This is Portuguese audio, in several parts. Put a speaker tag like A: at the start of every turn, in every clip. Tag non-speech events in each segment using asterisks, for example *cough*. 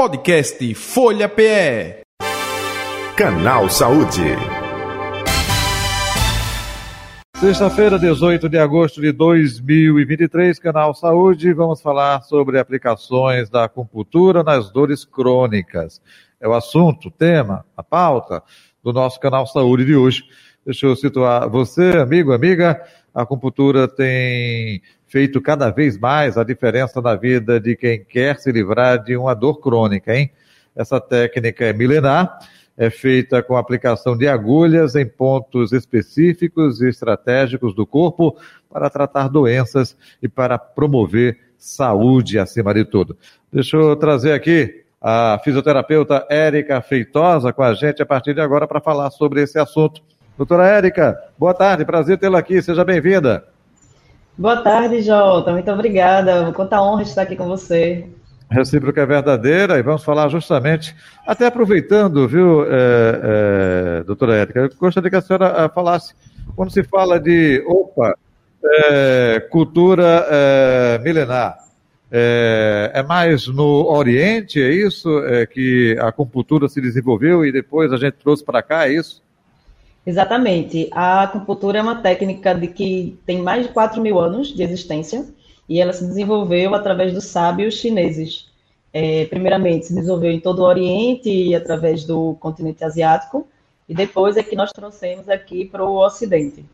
A: Podcast Folha PE.
B: Canal Saúde.
C: Sexta-feira, 18 de agosto de 2023, Canal Saúde. Vamos falar sobre aplicações da acupuntura nas dores crônicas. É o assunto, o tema, a pauta do nosso Canal Saúde de hoje. Deixa eu situar você, amigo, amiga. A acupuntura tem feito cada vez mais a diferença na vida de quem quer se livrar de uma dor crônica, hein? Essa técnica é milenar, é feita com aplicação de agulhas em pontos específicos e estratégicos do corpo para tratar doenças e para promover saúde acima de tudo. Deixa eu trazer aqui a fisioterapeuta Érica Feitosa com a gente a partir de agora para falar sobre esse assunto. Doutora Érica, boa tarde, prazer tê-la aqui, seja bem-vinda.
D: Boa tarde, Jota. Muito obrigada. Quanta honra estar aqui com você.
C: Recíproca é verdadeira e vamos falar justamente, até aproveitando, viu, é, é, doutora Érica, eu gostaria que a senhora falasse, quando se fala de, opa, é, cultura milenar, é, mais no Oriente, é isso? Que a acupuntura se desenvolveu e depois a gente trouxe para cá, é isso?
D: Exatamente. A acupuntura é uma técnica de que tem mais de 4 mil anos de existência e ela se desenvolveu através dos sábios chineses. É, primeiramente, se desenvolveu em todo o Oriente e através do continente asiático, e depois é que nós trouxemos aqui para o Ocidente.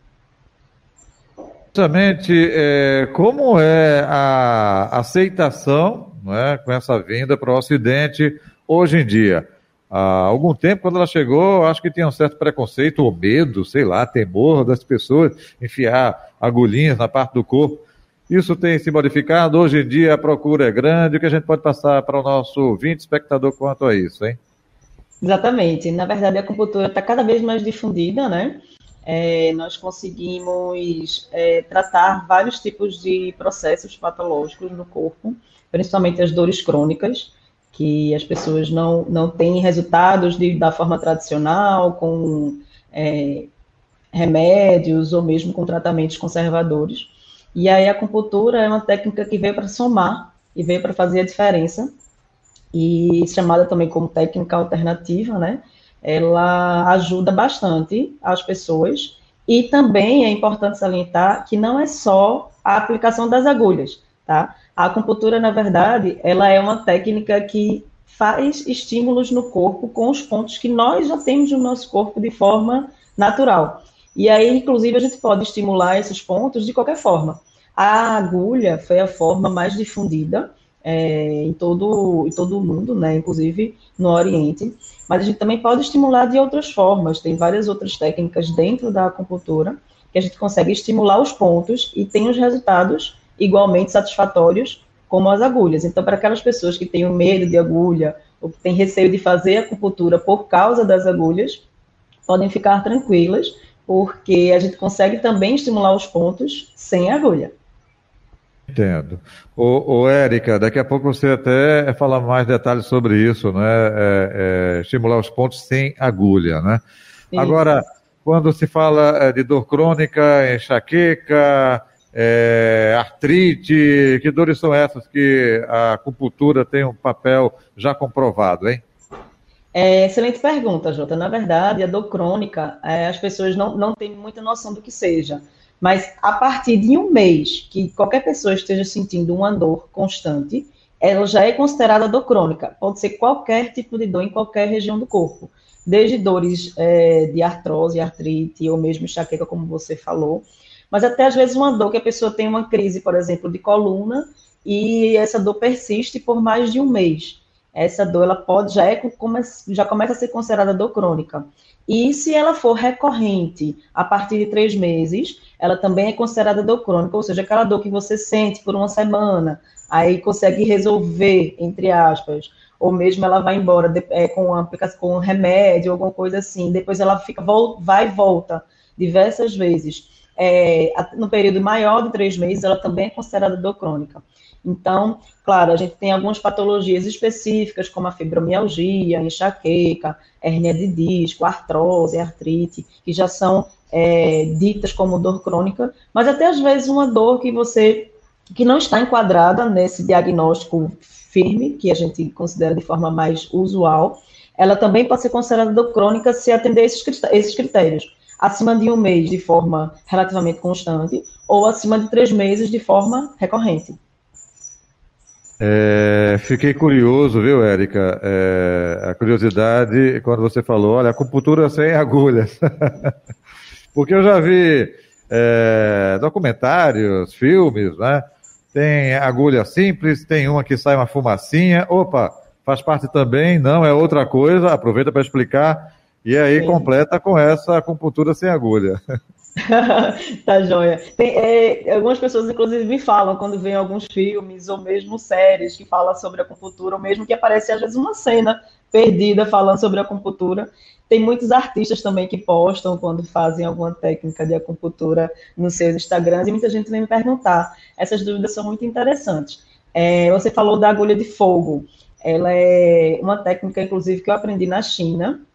C: Justamente, é, como é a aceitação é, com essa vinda para o Ocidente hoje em dia? Há algum tempo, quando ela chegou, acho que tinha um certo preconceito ou medo, sei lá, temor das pessoas enfiar agulhinhas na parte do corpo. Isso tem se modificado. Hoje em dia a procura é grande. O que a gente pode passar para o nosso ouvinte, espectador, quanto a isso, hein?
D: Exatamente. Na verdade, a acupuntura está cada vez mais difundida, né? É, nós conseguimos é, tratar vários tipos de processos patológicos no corpo, principalmente as dores crônicas que as pessoas não, não têm resultados de, da forma tradicional, com é, remédios ou mesmo com tratamentos conservadores. E aí a acupuntura é uma técnica que veio para somar e veio para fazer a diferença, e chamada também como técnica alternativa, né? Ela ajuda bastante as pessoas e também é importante salientar que não é só a aplicação das agulhas, tá? A acupuntura, na verdade, ela é uma técnica que faz estímulos no corpo com os pontos que nós já temos no nosso corpo de forma natural. E aí, inclusive, a gente pode estimular esses pontos de qualquer forma. A agulha foi a forma mais difundida é, em, todo, em todo o mundo, né, inclusive no Oriente, mas a gente também pode estimular de outras formas. Tem várias outras técnicas dentro da acupuntura que a gente consegue estimular os pontos e tem os resultados igualmente satisfatórios como as agulhas. Então, para aquelas pessoas que têm medo de agulha ou que têm receio de fazer acupuntura por causa das agulhas, podem ficar tranquilas, porque a gente consegue também estimular os pontos sem agulha.
C: Entendo. Ô, ô Érica, daqui a pouco você até falar mais detalhes sobre isso, né? É, é, estimular os pontos sem agulha, né? Isso. Agora, quando se fala é, de dor crônica, enxaqueca, é, artrite, que dores são essas que a acupuntura tem um papel já comprovado, hein?
D: É, excelente pergunta, Jota. Na verdade, a dor crônica, é, as pessoas não, não têm muita noção do que seja. Mas a partir de um mês que qualquer pessoa esteja sentindo uma dor constante, ela já é considerada dor crônica. Pode ser qualquer tipo de dor em qualquer região do corpo. Desde dores é, de artrose, artrite, ou mesmo enxaqueca, como você falou, mas até às vezes uma dor que a pessoa tem uma crise, por exemplo, de coluna, e essa dor persiste por mais de um mês. Essa dor ela pode já é já começa a ser considerada dor crônica. E se ela for recorrente a partir de três meses, ela também é considerada dor crônica, ou seja, aquela dor que você sente por uma semana, aí consegue resolver, entre aspas, ou mesmo ela vai embora é, com, uma, com um remédio, alguma coisa assim, depois ela fica, vai e volta diversas vezes é, no período maior de três meses, ela também é considerada dor crônica. Então, claro, a gente tem algumas patologias específicas, como a fibromialgia, enxaqueca, hernia de disco, artrose, artrite, que já são é, ditas como dor crônica, mas até às vezes uma dor que você que não está enquadrada nesse diagnóstico firme, que a gente considera de forma mais usual, ela também pode ser considerada crônica se atender esses critérios. Acima de um mês de forma relativamente constante, ou acima de três meses de forma recorrente.
C: É, fiquei curioso, viu, Érica? É, a curiosidade quando você falou, olha, acupuntura sem agulhas. *laughs* Porque eu já vi é, documentários, filmes, né? Tem agulha simples, tem uma que sai uma fumacinha. Opa, faz parte também, não é outra coisa. Aproveita para explicar. E aí Sim. completa com essa acupuntura sem agulha. *laughs*
D: tá joia. Tem, é, algumas pessoas, inclusive, me falam quando vem alguns filmes ou mesmo séries que falam sobre acupuntura, ou mesmo que aparece às vezes uma cena perdida falando sobre acupuntura. Tem muitos artistas também que postam quando fazem alguma técnica de acupuntura nos seus Instagrams e muita gente vem me perguntar. Essas dúvidas são muito interessantes. É, você falou da agulha de fogo. Ela é uma técnica, inclusive, que eu aprendi na China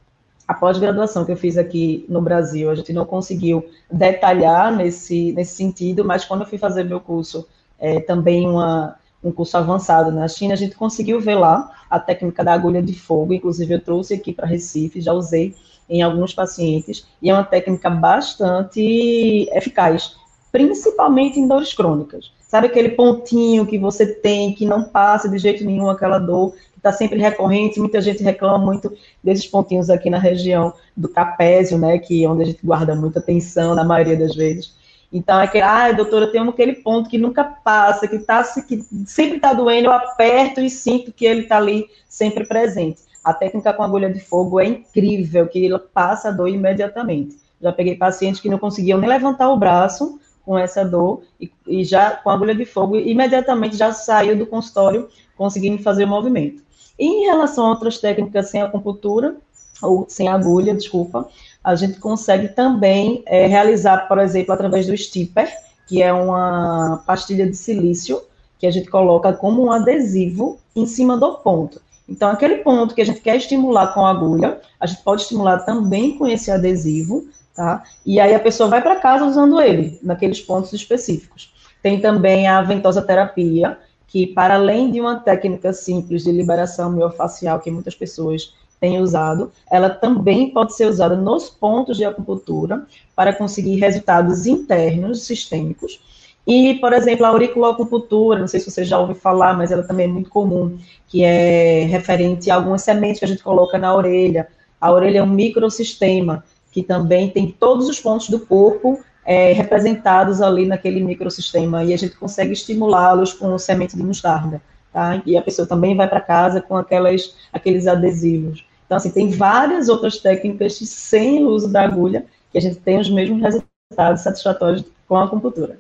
D: a pós-graduação que eu fiz aqui no Brasil, a gente não conseguiu detalhar nesse, nesse sentido, mas quando eu fui fazer meu curso, é, também uma, um curso avançado na China, a gente conseguiu ver lá a técnica da agulha de fogo, inclusive eu trouxe aqui para Recife, já usei em alguns pacientes, e é uma técnica bastante eficaz, principalmente em dores crônicas. Sabe aquele pontinho que você tem que não passa de jeito nenhum aquela dor, está sempre recorrente, muita gente reclama muito desses pontinhos aqui na região do trapézio, né, que é onde a gente guarda muita atenção na maioria das vezes. Então, é aquele, ah, doutora, tem aquele ponto que nunca passa, que, tá, que sempre está doendo, eu aperto e sinto que ele está ali sempre presente. A técnica com agulha de fogo é incrível, que ela passa a dor imediatamente. Já peguei pacientes que não conseguiam nem levantar o braço com essa dor e, e já com agulha de fogo, imediatamente já saiu do consultório conseguindo fazer o movimento. Em relação a outras técnicas sem acupuntura, ou sem agulha, desculpa, a gente consegue também é, realizar, por exemplo, através do stipper, que é uma pastilha de silício, que a gente coloca como um adesivo em cima do ponto. Então, aquele ponto que a gente quer estimular com a agulha, a gente pode estimular também com esse adesivo, tá? E aí a pessoa vai para casa usando ele, naqueles pontos específicos. Tem também a ventosa terapia, que para além de uma técnica simples de liberação miofacial que muitas pessoas têm usado, ela também pode ser usada nos pontos de acupuntura para conseguir resultados internos sistêmicos. E, por exemplo, a auriculoacupuntura, não sei se você já ouviu falar, mas ela também é muito comum, que é referente a algumas sementes que a gente coloca na orelha. A orelha é um microsistema que também tem todos os pontos do corpo é, representados ali naquele microsistema e a gente consegue estimulá-los com semente de mostarda, tá? E a pessoa também vai para casa com aquelas, aqueles adesivos. Então, assim, tem várias outras técnicas sem o uso da agulha que a gente tem os mesmos resultados satisfatórios com a acupuntura.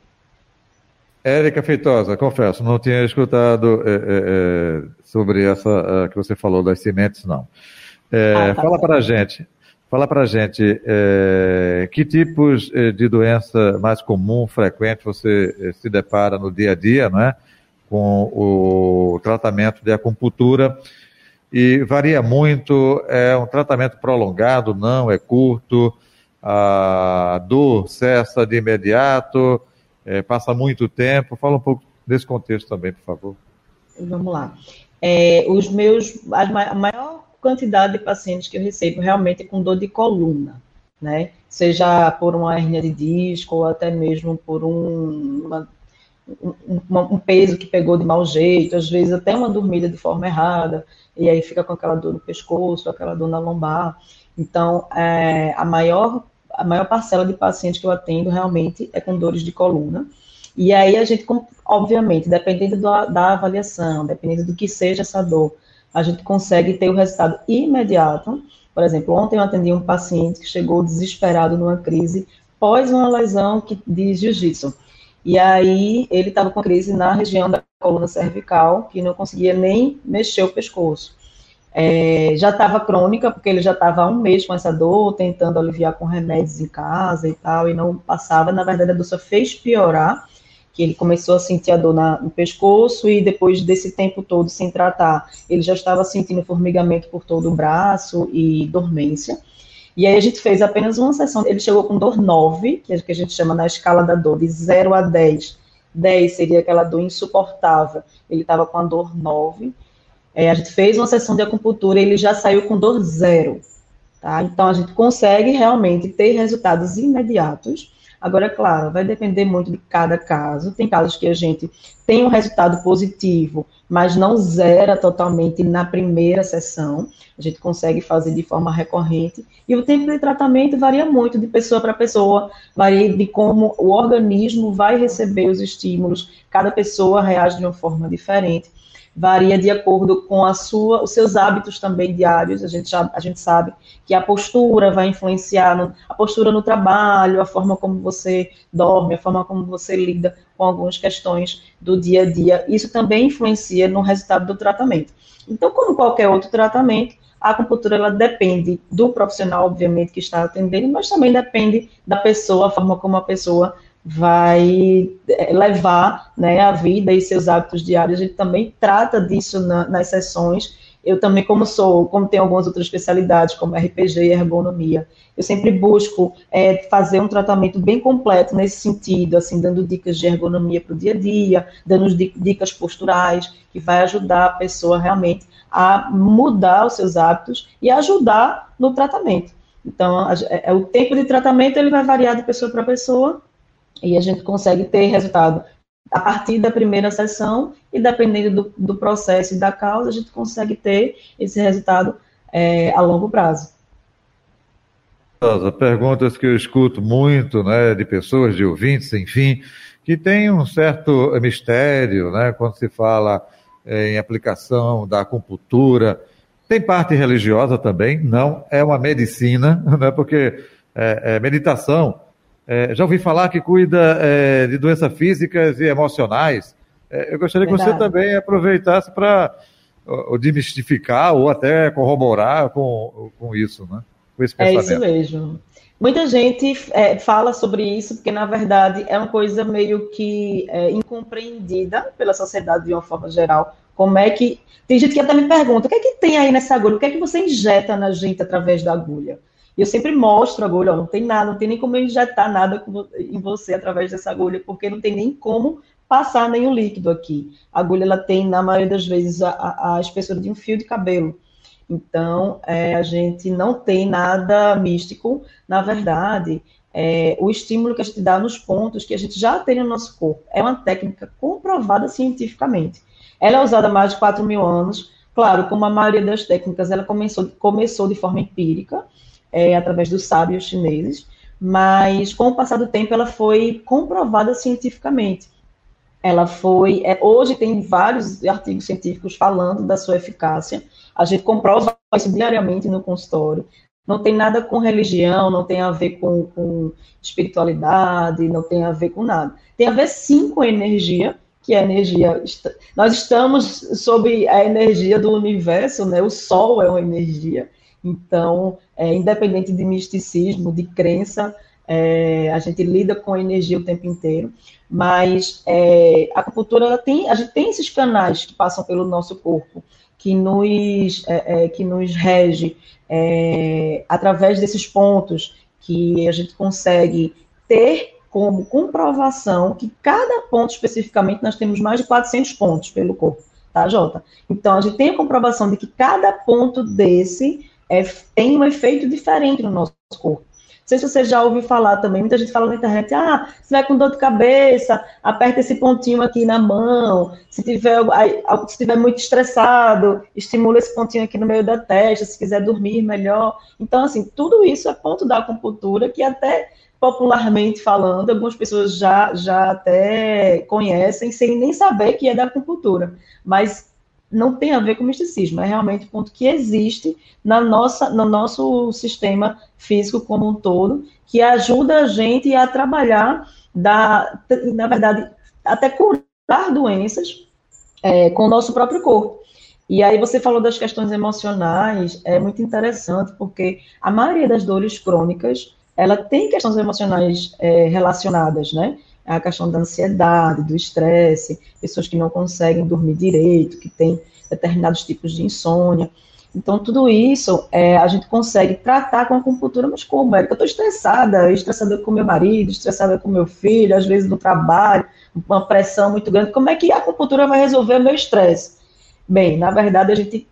C: Érica Feitosa, confesso, não tinha escutado é, é, sobre essa que você falou das sementes, não. É, ah, tá fala para a gente, Fala para gente é, que tipos é, de doença mais comum, frequente, você é, se depara no dia a dia, não é? Com o tratamento de acupuntura. E varia muito, é um tratamento prolongado, não, é curto, a dor cessa de imediato, é, passa muito tempo. Fala um pouco desse contexto também, por favor.
D: Vamos lá. É, os meus, a maior quantidade de pacientes que eu recebo realmente com dor de coluna, né? Seja por uma hernia de disco ou até mesmo por um, uma, um, um, peso que pegou de mau jeito, às vezes até uma dormida de forma errada, e aí fica com aquela dor no pescoço, aquela dor na lombar. Então, é, a, maior, a maior parcela de pacientes que eu atendo realmente é com dores de coluna. E aí a gente, obviamente, dependendo da, da avaliação, dependendo do que seja essa dor, a gente consegue ter o resultado imediato. Por exemplo, ontem eu atendi um paciente que chegou desesperado numa crise pós uma lesão de jiu-jitsu. E aí ele estava com crise na região da coluna cervical, que não conseguia nem mexer o pescoço. É, já estava crônica, porque ele já estava há um mês com essa dor, tentando aliviar com remédios em casa e tal, e não passava. Na verdade, a dor só fez piorar que ele começou a sentir a dor na, no pescoço e depois desse tempo todo sem tratar, ele já estava sentindo formigamento por todo o braço e dormência. E aí a gente fez apenas uma sessão, ele chegou com dor 9, que, é que a gente chama na escala da dor, de 0 a 10, 10 seria aquela dor insuportável, ele estava com a dor 9. É, a gente fez uma sessão de acupuntura e ele já saiu com dor zero. Tá? Então, a gente consegue realmente ter resultados imediatos. Agora, claro, vai depender muito de cada caso. Tem casos que a gente tem um resultado positivo, mas não zera totalmente na primeira sessão. A gente consegue fazer de forma recorrente. E o tempo de tratamento varia muito de pessoa para pessoa, varia de como o organismo vai receber os estímulos. Cada pessoa reage de uma forma diferente varia de acordo com a sua, os seus hábitos também diários. A gente, já, a gente sabe que a postura vai influenciar no, a postura no trabalho, a forma como você dorme, a forma como você lida com algumas questões do dia a dia. Isso também influencia no resultado do tratamento. Então, como qualquer outro tratamento, a acupuntura ela depende do profissional, obviamente, que está atendendo, mas também depende da pessoa, a forma como a pessoa vai é, levar né, a vida e seus hábitos diários. A gente também trata disso na, nas sessões. Eu também, como sou, como tenho algumas outras especialidades, como RPG e ergonomia, eu sempre busco é, fazer um tratamento bem completo nesse sentido, assim, dando dicas de ergonomia para o dia a dia, dando dicas posturais, que vai ajudar a pessoa realmente a mudar os seus hábitos e ajudar no tratamento. Então, é, é, o tempo de tratamento ele vai variar de pessoa para pessoa, e a gente consegue ter resultado a partir da primeira sessão, e dependendo do, do processo e da causa, a gente consegue ter esse resultado é, a longo prazo.
C: Perguntas que eu escuto muito, né, de pessoas, de ouvintes, enfim, que tem um certo mistério, né, quando se fala é, em aplicação da acupuntura. Tem parte religiosa também, não é uma medicina, *laughs* né, porque é, é meditação é, já ouvi falar que cuida é, de doenças físicas e emocionais. É, eu gostaria Verdade. que você também aproveitasse para demistificar ou até corroborar com, com isso, né? Com
D: esse pensamento. É isso mesmo. Muita gente é, fala sobre isso porque, na verdade, é uma coisa meio que é, incompreendida pela sociedade de uma forma geral. Como é que. Tem gente que até me pergunta: o que é que tem aí nessa agulha? O que é que você injeta na gente através da agulha? E eu sempre mostro a agulha, ó, não tem nada, não tem nem como injetar nada em você através dessa agulha, porque não tem nem como passar nenhum líquido aqui. A agulha, ela tem, na maioria das vezes, a, a espessura de um fio de cabelo. Então, é, a gente não tem nada místico. Na verdade, é, o estímulo que a gente dá nos pontos que a gente já tem no nosso corpo é uma técnica comprovada cientificamente. Ela é usada há mais de 4 mil anos. Claro, como a maioria das técnicas, ela começou, começou de forma empírica, é, através dos sábios chineses, mas com o passar do tempo ela foi comprovada cientificamente. Ela foi, é, hoje tem vários artigos científicos falando da sua eficácia. A gente comprova isso diariamente no consultório. Não tem nada com religião, não tem a ver com, com espiritualidade, não tem a ver com nada. Tem a ver sim com energia, que é a energia. Nós estamos sob a energia do universo, né? O Sol é uma energia. Então, é, independente de misticismo, de crença, é, a gente lida com energia o tempo inteiro, mas é, a acupuntura tem, a gente tem esses canais que passam pelo nosso corpo, que nos, é, é, que nos rege é, através desses pontos que a gente consegue ter como comprovação que cada ponto especificamente nós temos mais de 400 pontos pelo corpo, tá, Jota? Então a gente tem a comprovação de que cada ponto desse é, tem um efeito diferente no nosso corpo. Não sei se você já ouviu falar também, muita gente fala na internet, ah, se vai com dor de cabeça, aperta esse pontinho aqui na mão, se tiver, se tiver muito estressado, estimula esse pontinho aqui no meio da testa, se quiser dormir melhor. Então, assim, tudo isso é ponto da acupuntura que até popularmente falando, algumas pessoas já, já até conhecem sem nem saber que é da acupuntura. Mas não tem a ver com misticismo, é realmente um ponto que existe na nossa, no nosso sistema físico como um todo, que ajuda a gente a trabalhar, da, na verdade, até curar doenças é, com o nosso próprio corpo. E aí você falou das questões emocionais, é muito interessante, porque a maioria das dores crônicas, ela tem questões emocionais é, relacionadas, né? A questão da ansiedade, do estresse, pessoas que não conseguem dormir direito, que têm determinados tipos de insônia. Então, tudo isso é, a gente consegue tratar com a acupuntura, mas como, Érica? Eu estou estressada, estressada com meu marido, estressada com meu filho, às vezes no trabalho, uma pressão muito grande. Como é que a acupuntura vai resolver meu estresse? Bem, na verdade, a gente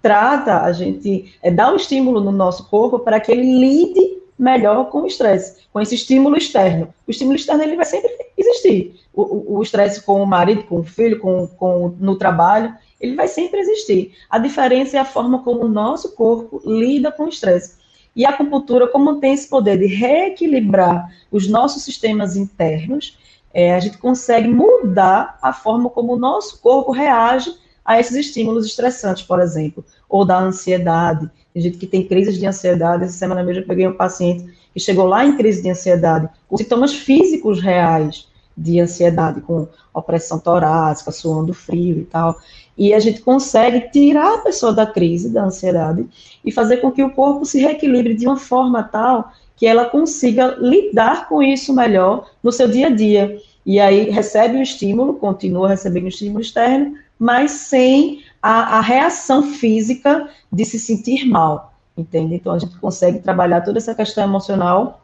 D: trata, a gente é, dá um estímulo no nosso corpo para que ele lide melhor com o estresse, com esse estímulo externo. O estímulo externo ele vai sempre existir. O estresse com o marido, com o filho, com, com, no trabalho, ele vai sempre existir. A diferença é a forma como o nosso corpo lida com o estresse. E a acupuntura, como tem esse poder de reequilibrar os nossos sistemas internos, é, a gente consegue mudar a forma como o nosso corpo reage a esses estímulos estressantes, por exemplo, ou da ansiedade. Tem gente que tem crises de ansiedade. Essa semana mesmo eu peguei um paciente que chegou lá em crise de ansiedade, com sintomas físicos reais de ansiedade, com opressão torácica, suando frio e tal. E a gente consegue tirar a pessoa da crise, da ansiedade, e fazer com que o corpo se reequilibre de uma forma tal que ela consiga lidar com isso melhor no seu dia a dia. E aí recebe o estímulo, continua recebendo o estímulo externo, mas sem a, a reação física de se sentir mal, entende? Então a gente consegue trabalhar toda essa questão emocional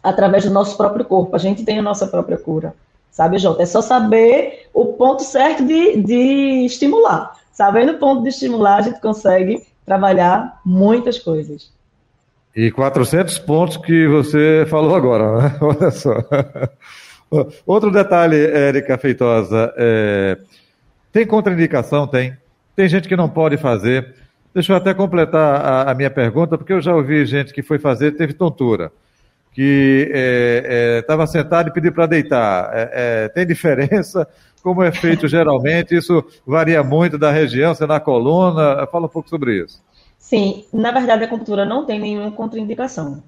D: através do nosso próprio corpo. A gente tem a nossa própria cura. Sabe, Jota? É só saber o ponto certo de, de estimular. Sabendo o ponto de estimular, a gente consegue trabalhar muitas coisas.
C: E 400 pontos que você falou agora, né? *laughs* Olha só. Outro detalhe, Érica Feitosa, é... tem contraindicação? Tem. Tem gente que não pode fazer. Deixa eu até completar a, a minha pergunta, porque eu já ouvi gente que foi fazer teve tontura que estava é, é, sentado e pediu para deitar. É, é, tem diferença? Como é feito geralmente? Isso varia muito da região, se é na coluna. Fala um pouco sobre isso.
D: Sim, na verdade a acupuntura não tem nenhuma contraindicação.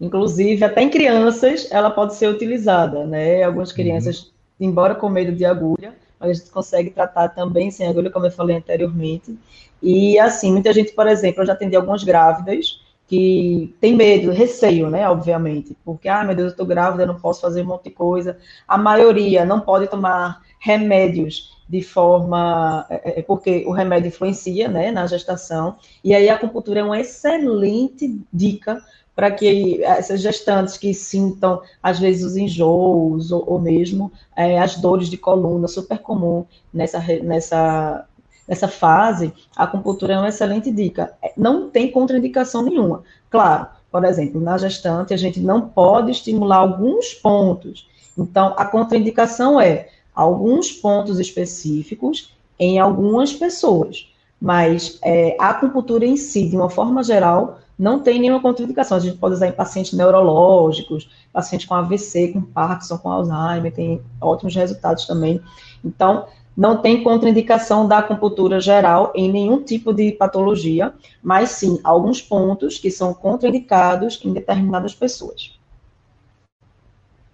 D: Inclusive, até em crianças, ela pode ser utilizada, né? Algumas uhum. crianças, uhum. embora com medo de agulha, a gente consegue tratar também sem agulha, como eu falei anteriormente. E assim, muita gente, por exemplo, eu já atendi algumas grávidas que tem medo, receio, né, obviamente, porque, ah, meu Deus, eu estou grávida, eu não posso fazer um monte de coisa. A maioria não pode tomar remédios de forma, é, é, é, porque o remédio influencia, né, na gestação, e aí a acupuntura é uma excelente dica para que essas gestantes que sintam, às vezes, os enjoos, ou, ou mesmo é, as dores de coluna, super comum nessa, nessa nessa fase, a acupuntura é uma excelente dica. É, não tem contraindicação nenhuma. Claro, por exemplo, na gestante, a gente não pode estimular alguns pontos. Então, a contraindicação é alguns pontos específicos em algumas pessoas. Mas é, a acupuntura em si, de uma forma geral, não tem nenhuma contraindicação. A gente pode usar em pacientes neurológicos, pacientes com AVC, com Parkinson, com Alzheimer, tem ótimos resultados também. Então, não tem contraindicação da acupuntura geral em nenhum tipo de patologia, mas sim alguns pontos que são contraindicados em determinadas pessoas.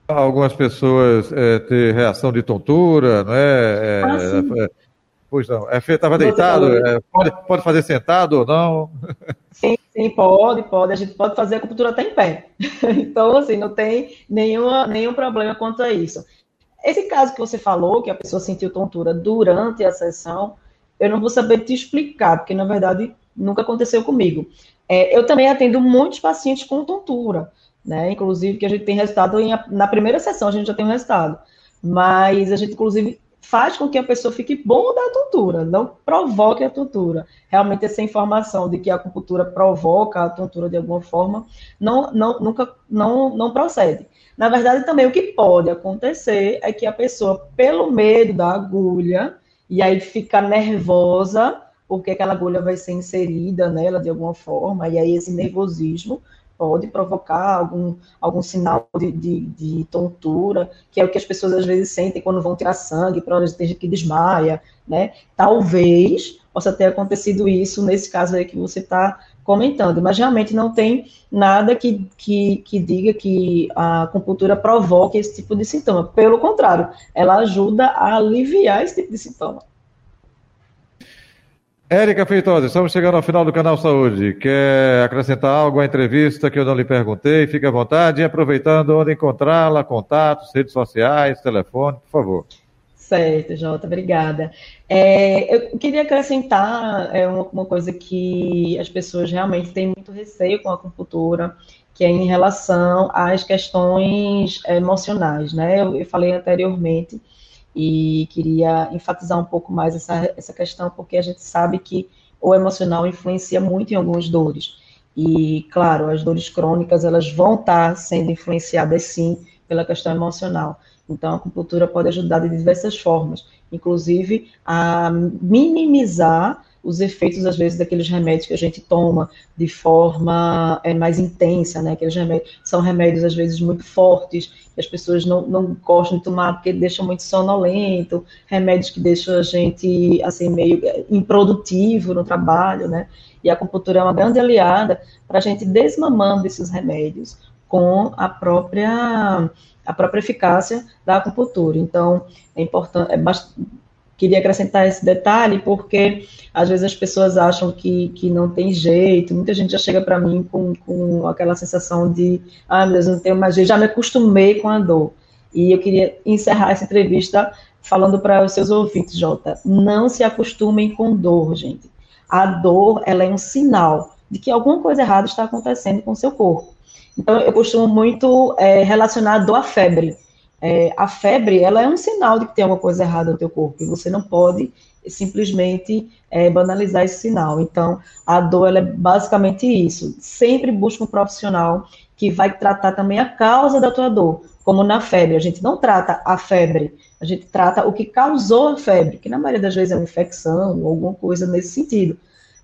C: Algumas pessoas é, ter reação de tontura, não é? é, ah, é pois não, é, estava deitado, é, pode, pode fazer sentado ou não?
D: Sim, sim, pode, pode. A gente pode fazer acupuntura até em pé. *laughs* Então, assim, não tem nenhuma, nenhum problema quanto a isso. Esse caso que você falou, que a pessoa sentiu tontura durante a sessão, eu não vou saber te explicar, porque na verdade nunca aconteceu comigo. É, eu também atendo muitos pacientes com tontura, né? Inclusive que a gente tem resultado em, na primeira sessão, a gente já tem um resultado. Mas a gente, inclusive, faz com que a pessoa fique bom da tontura, não provoque a tontura. Realmente essa informação de que a acupuntura provoca a tontura de alguma forma não, não, nunca não, não procede. Na verdade, também o que pode acontecer é que a pessoa, pelo medo da agulha, e aí fica nervosa, porque aquela agulha vai ser inserida nela de alguma forma, e aí esse nervosismo pode provocar algum, algum sinal de, de, de, tontura, que é o que as pessoas às vezes sentem quando vão tirar sangue, para tem gente que desmaia, né? Talvez possa ter acontecido isso nesse caso aí que você está comentando, mas realmente não tem nada que, que, que diga que a acupuntura provoque esse tipo de sintoma. Pelo contrário, ela ajuda a aliviar esse tipo de sintoma.
C: Érica Feitosa, estamos chegando ao final do canal Saúde. Quer acrescentar algo à entrevista que eu não lhe perguntei? Fique à vontade aproveitando onde encontrá-la, contatos, redes sociais, telefone, por favor.
D: Certo, Jota, obrigada. É, eu queria acrescentar é, uma, uma, coisa que as pessoas realmente têm muito receio com a acupuntura, que é em relação às questões emocionais, né? Eu, eu falei anteriormente e queria enfatizar um pouco mais essa, essa questão, porque a gente sabe que o emocional influencia muito em algumas dores. E, claro, as dores crônicas, elas vão estar sendo influenciadas, sim, pela questão emocional. Então, a acupuntura pode ajudar de diversas formas, inclusive a minimizar os efeitos, às vezes, daqueles remédios que a gente toma de forma é, mais intensa, né? Aqueles remédios são remédios, às vezes, muito fortes, que as pessoas não, não gostam de tomar porque deixam muito sonolento, remédios que deixam a gente, assim, meio é, improdutivo no trabalho, né? E a acupuntura é uma grande aliada para a gente desmamando esses remédios com a própria a própria eficácia da acupuntura. Então, é importante, é queria acrescentar esse detalhe, porque às vezes as pessoas acham que, que não tem jeito, muita gente já chega para mim com, com aquela sensação de, ah, meu Deus, não tenho mais jeito, já me acostumei com a dor. E eu queria encerrar essa entrevista falando para os seus ouvintes, Jota, não se acostumem com dor, gente. A dor, ela é um sinal de que alguma coisa errada está acontecendo com o seu corpo. Então, eu costumo muito é, relacionar a dor à febre. É, a febre, ela é um sinal de que tem alguma coisa errada no teu corpo, e você não pode simplesmente é, banalizar esse sinal. Então, a dor, é basicamente isso. Sempre busca um profissional que vai tratar também a causa da tua dor, como na febre. A gente não trata a febre, a gente trata o que causou a febre, que na maioria das vezes é uma infecção ou alguma coisa nesse sentido.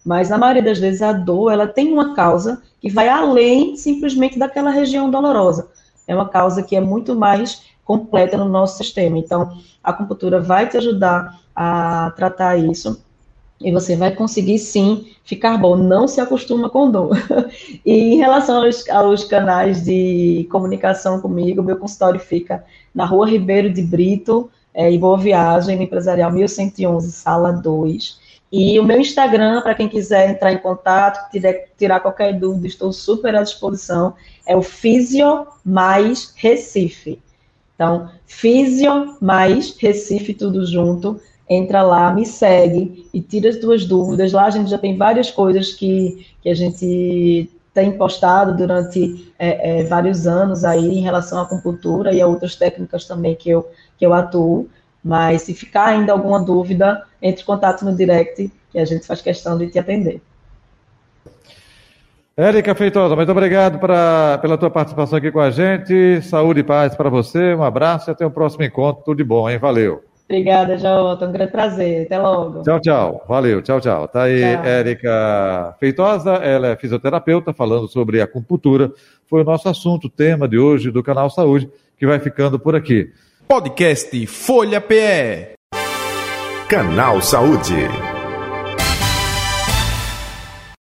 D: Mas na maioria das vezes a dor, ela tem uma causa que vai além simplesmente daquela região dolorosa. É uma causa que é muito mais completa no nosso sistema. Então, a acupuntura vai te ajudar a tratar isso e você vai conseguir sim ficar bom. Não se acostuma com dor. *laughs* e em relação aos, aos, canais de comunicação comigo, meu consultório fica na Rua Ribeiro de Brito, é, em Boa Viagem, no Empresarial 1111, sala 2. E o meu Instagram, para quem quiser entrar em contato, tiver, tirar qualquer dúvida, estou super à disposição, é o Fisio Mais Recife. Então, Fisio Mais Recife, tudo junto. Entra lá, me segue e tira as tuas dúvidas. Lá a gente já tem várias coisas que, que a gente tem postado durante é, é, vários anos aí em relação à acupuntura e a outras técnicas também que eu, que eu atuo. Mas se ficar ainda alguma dúvida, entre em contato no direct que a gente faz questão de te atender.
C: Érica Feitosa, muito obrigado pra, pela tua participação aqui com a gente. Saúde e paz para você. Um abraço e até o próximo encontro. Tudo de bom, hein? Valeu.
D: Obrigada, Jota. Um grande prazer. Até logo.
C: Tchau, tchau. Valeu, tchau, tchau. Tá aí Érica Feitosa, ela é fisioterapeuta, falando sobre acupuntura. Foi o nosso assunto, tema de hoje do canal Saúde, que vai ficando por aqui.
A: Podcast Folha PE.
B: Canal Saúde.